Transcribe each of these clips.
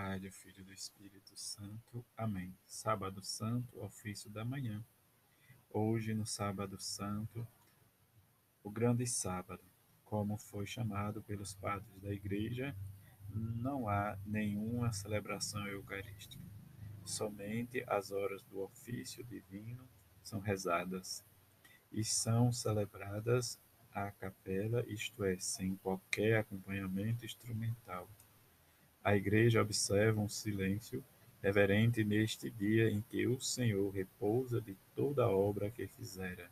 Pai, do Filho e do Espírito Santo. Amém. Sábado Santo, ofício da manhã. Hoje, no Sábado Santo, o grande sábado, como foi chamado pelos padres da Igreja, não há nenhuma celebração eucarística. Somente as horas do ofício divino são rezadas e são celebradas à capela, isto é, sem qualquer acompanhamento instrumental a Igreja observa um silêncio reverente neste dia em que o Senhor repousa de toda a obra que fizera,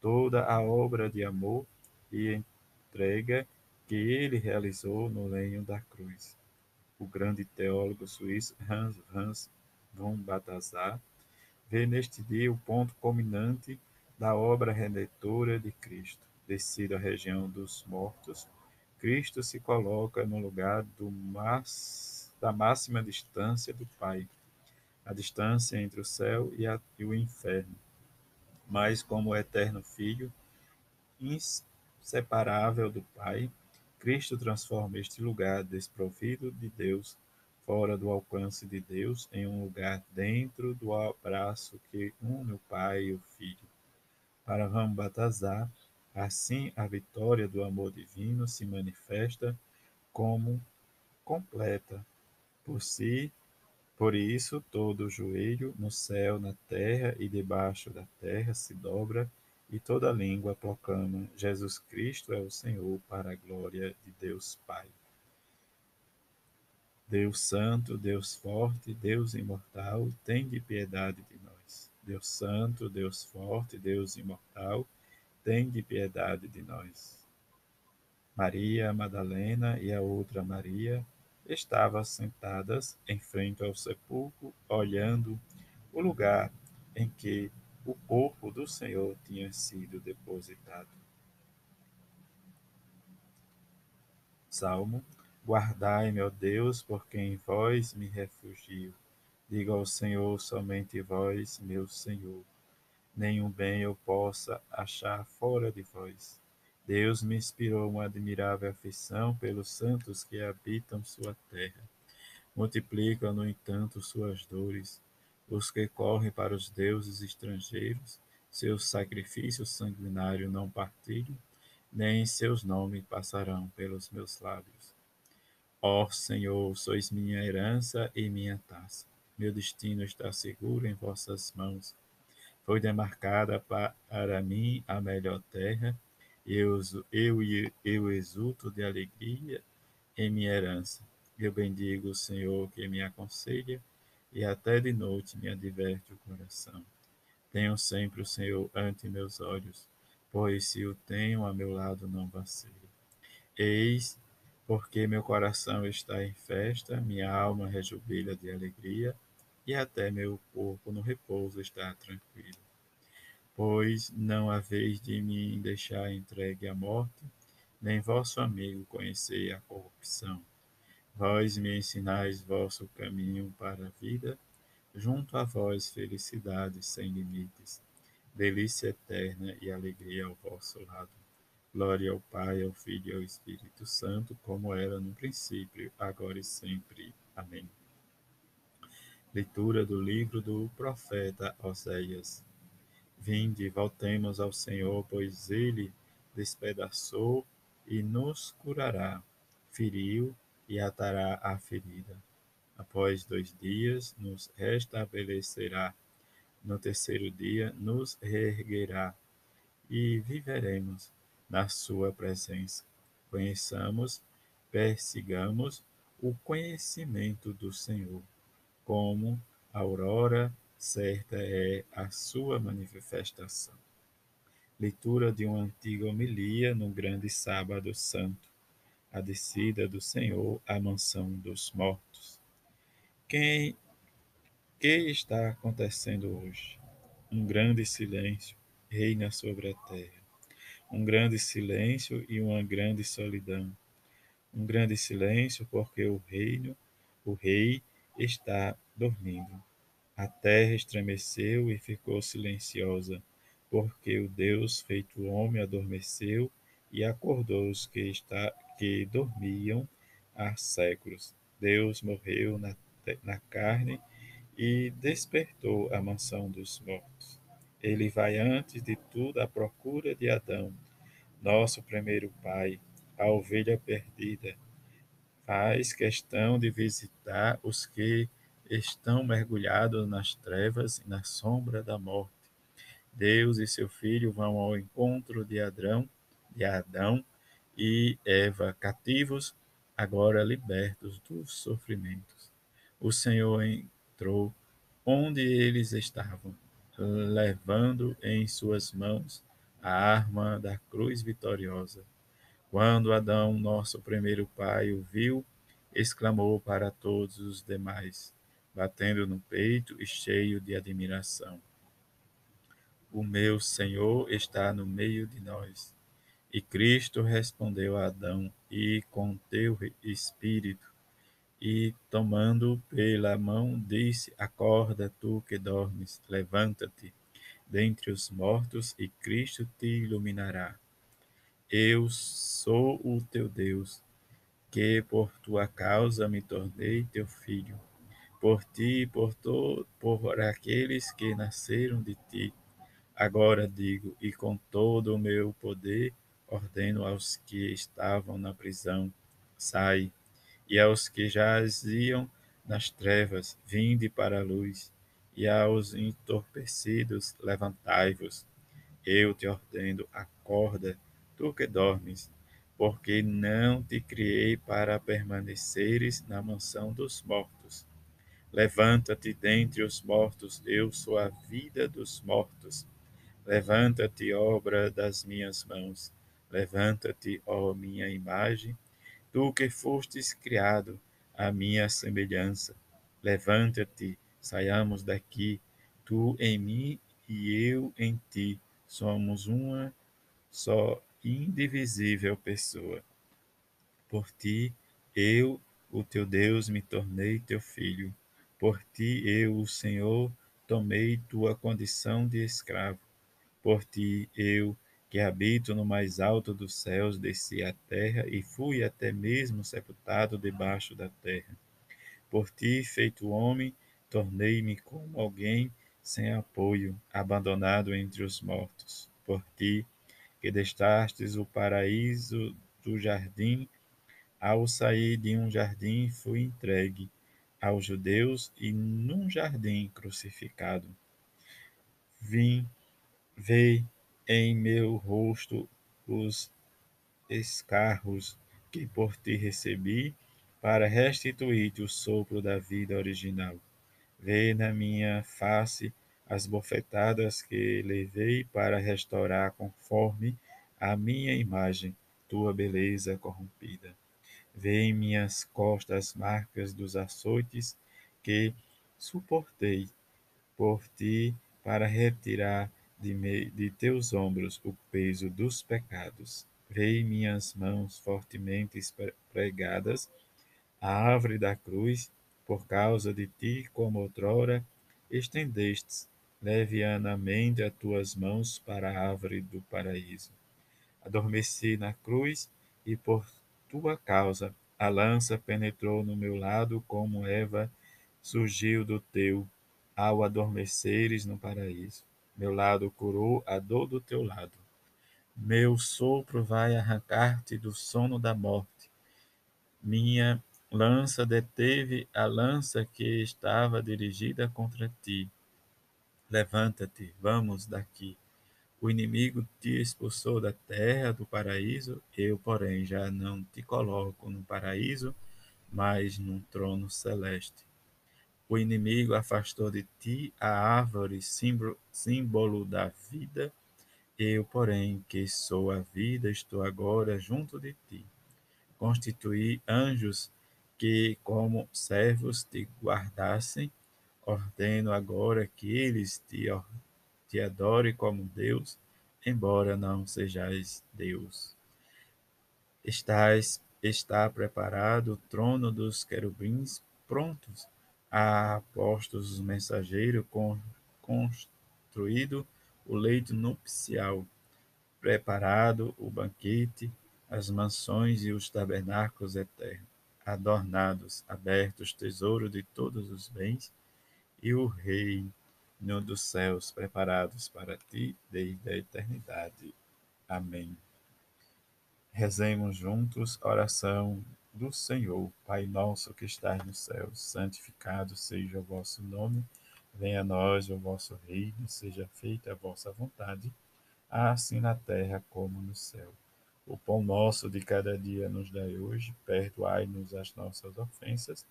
toda a obra de amor e entrega que ele realizou no lenho da cruz. O grande teólogo suíço Hans Hans von Balthasar vê neste dia o ponto culminante da obra redentora de Cristo, descido à região dos mortos Cristo se coloca no lugar mas, da máxima distância do Pai, a distância entre o céu e, a, e o inferno. Mas, como eterno Filho, inseparável do Pai, Cristo transforma este lugar desprovido de Deus, fora do alcance de Deus, em um lugar dentro do abraço que une o Pai e o Filho. Para Rambatazar, Assim, a vitória do amor divino se manifesta como completa por si. Por isso, todo joelho no céu, na terra e debaixo da terra se dobra e toda língua proclama: Jesus Cristo é o Senhor, para a glória de Deus Pai. Deus Santo, Deus Forte, Deus Imortal, tem de piedade de nós. Deus Santo, Deus Forte, Deus Imortal, tende piedade de nós. Maria Madalena e a outra Maria estavam sentadas em frente ao sepulcro, olhando o lugar em que o corpo do Senhor tinha sido depositado. Salmo: Guardai, meu Deus, porque em vós me refugio. Diga ao Senhor somente vós, meu Senhor nenhum bem eu possa achar fora de vós. Deus me inspirou uma admirável afeição pelos santos que habitam sua terra. Multiplica, no entanto, suas dores. Os que correm para os deuses estrangeiros, seus sacrifícios sanguinários não partilham, nem seus nomes passarão pelos meus lábios. Ó Senhor, sois minha herança e minha taça. Meu destino está seguro em vossas mãos foi demarcada para mim a melhor terra, eu, eu, eu exulto de alegria em minha herança. Eu bendigo o Senhor que me aconselha, e até de noite me adverte o coração. Tenho sempre o Senhor ante meus olhos, pois se o tenho a meu lado não vacilo. Eis porque meu coração está em festa, minha alma rejubila de alegria, e até meu corpo no repouso está tranquilo. Pois não haveis de me deixar entregue à morte, nem vosso amigo conhecei a corrupção. Vós me ensinais vosso caminho para a vida, junto a vós felicidade sem limites, delícia eterna e alegria ao vosso lado. Glória ao Pai, ao Filho e ao Espírito Santo, como era no princípio, agora e sempre. Amém. Leitura do livro do profeta Oséias. Vinde, voltemos ao Senhor, pois ele despedaçou e nos curará, feriu e atará a ferida. Após dois dias, nos restabelecerá. No terceiro dia, nos reerguerá e viveremos na Sua presença. Conheçamos, persigamos o conhecimento do Senhor como aurora certa é a sua manifestação. Leitura de uma antiga homilia no grande sábado santo, a descida do Senhor à mansão dos mortos. Quem que está acontecendo hoje? Um grande silêncio reina sobre a terra. Um grande silêncio e uma grande solidão. Um grande silêncio porque o reino, o rei está dormindo. A terra estremeceu e ficou silenciosa, porque o Deus feito homem adormeceu e acordou os que, está, que dormiam há séculos. Deus morreu na, na carne e despertou a mansão dos mortos. Ele vai antes de tudo à procura de Adão, nosso primeiro pai, a ovelha perdida. Faz questão de visitar os que estão mergulhados nas trevas e na sombra da morte. Deus e seu filho vão ao encontro de Adão, de Adão e Eva, cativos, agora libertos dos sofrimentos. O Senhor entrou onde eles estavam, levando em suas mãos a arma da cruz vitoriosa. Quando Adão, nosso primeiro pai, o viu, exclamou para todos os demais, batendo no peito e cheio de admiração: O meu Senhor está no meio de nós. E Cristo respondeu a Adão: E com teu espírito e, tomando pela mão, disse: Acorda, tu que dormes, levanta-te dentre os mortos, e Cristo te iluminará. Eu sou o teu Deus, que por tua causa me tornei teu filho. Por ti e por, por aqueles que nasceram de ti. Agora digo, e com todo o meu poder, ordeno aos que estavam na prisão: sai e aos que jaziam nas trevas, vinde para a luz, e aos entorpecidos, levantai-vos. Eu te ordeno, acorda, tu que dormes, porque não te criei para permaneceres na mansão dos mortos. Levanta-te dentre os mortos, eu sou a vida dos mortos. Levanta-te, obra das minhas mãos. Levanta-te, ó minha imagem, Tu que fostes criado à minha semelhança, levanta-te, saiamos daqui, tu em mim e eu em ti, somos uma só indivisível pessoa. Por ti, eu, o teu Deus, me tornei teu filho. Por ti, eu, o Senhor, tomei tua condição de escravo. Por ti, eu, que habito no mais alto dos céus, desci à terra e fui até mesmo sepultado debaixo da terra. Por ti, feito homem, tornei-me como alguém sem apoio, abandonado entre os mortos. Por ti, que destastes o paraíso do jardim, ao sair de um jardim fui entregue aos judeus e num jardim crucificado. Vim, vei em meu rosto os escarros que por ti recebi, para restituir-te o sopro da vida original. Vê na minha face as bofetadas que levei para restaurar conforme a minha imagem tua beleza corrompida. Vê em minhas costas as marcas dos açoites que suportei por ti para retirar de, me, de teus ombros o peso dos pecados. Vei minhas mãos fortemente pregadas à árvore da cruz, por causa de ti, como outrora estendestes levianamente as tuas mãos para a árvore do paraíso. Adormeci na cruz e por tua causa a lança penetrou no meu lado como Eva surgiu do teu ao adormeceres no paraíso. Meu lado curou a dor do teu lado. Meu sopro vai arrancar-te do sono da morte. Minha lança deteve a lança que estava dirigida contra ti. Levanta-te, vamos daqui. O inimigo te expulsou da terra, do paraíso, eu, porém, já não te coloco no paraíso, mas num trono celeste. O inimigo afastou de ti a árvore, símbolo da vida. Eu, porém, que sou a vida, estou agora junto de ti. Constituí anjos que, como servos, te guardassem. Ordeno agora que eles te, te adorem como Deus, embora não sejais Deus. Estás, está preparado o trono dos querubins prontos a postos os mensageiros, construído o leito nupcial, preparado o banquete, as mansões e os tabernáculos eternos. adornados, abertos, tesouro de todos os bens, e o reino dos céus preparados para ti desde a eternidade. Amém. Rezemos juntos a oração do Senhor. Pai nosso que estás no céu, santificado seja o vosso nome. Venha a nós o vosso reino, seja feita a vossa vontade, assim na terra como no céu. O pão nosso de cada dia nos dai hoje, perdoai-nos as nossas ofensas,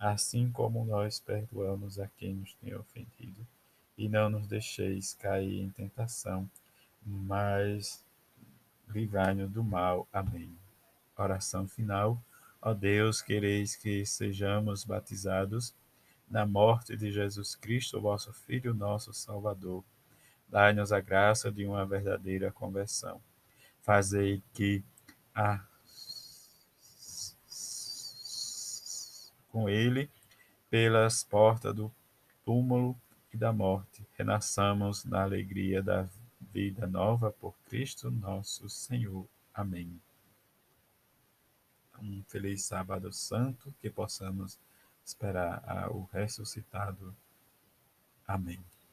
assim como nós perdoamos a quem nos tem ofendido. E não nos deixeis cair em tentação, mas livrai-nos do mal. Amém. Oração final. Ó Deus, quereis que sejamos batizados na morte de Jesus Cristo, vosso Filho, nosso Salvador. Dai-nos a graça de uma verdadeira conversão fazei que a com ele pelas portas do túmulo e da morte renasçamos na alegria da vida nova por Cristo nosso Senhor. Amém. Um feliz sábado santo, que possamos esperar o ressuscitado. Amém.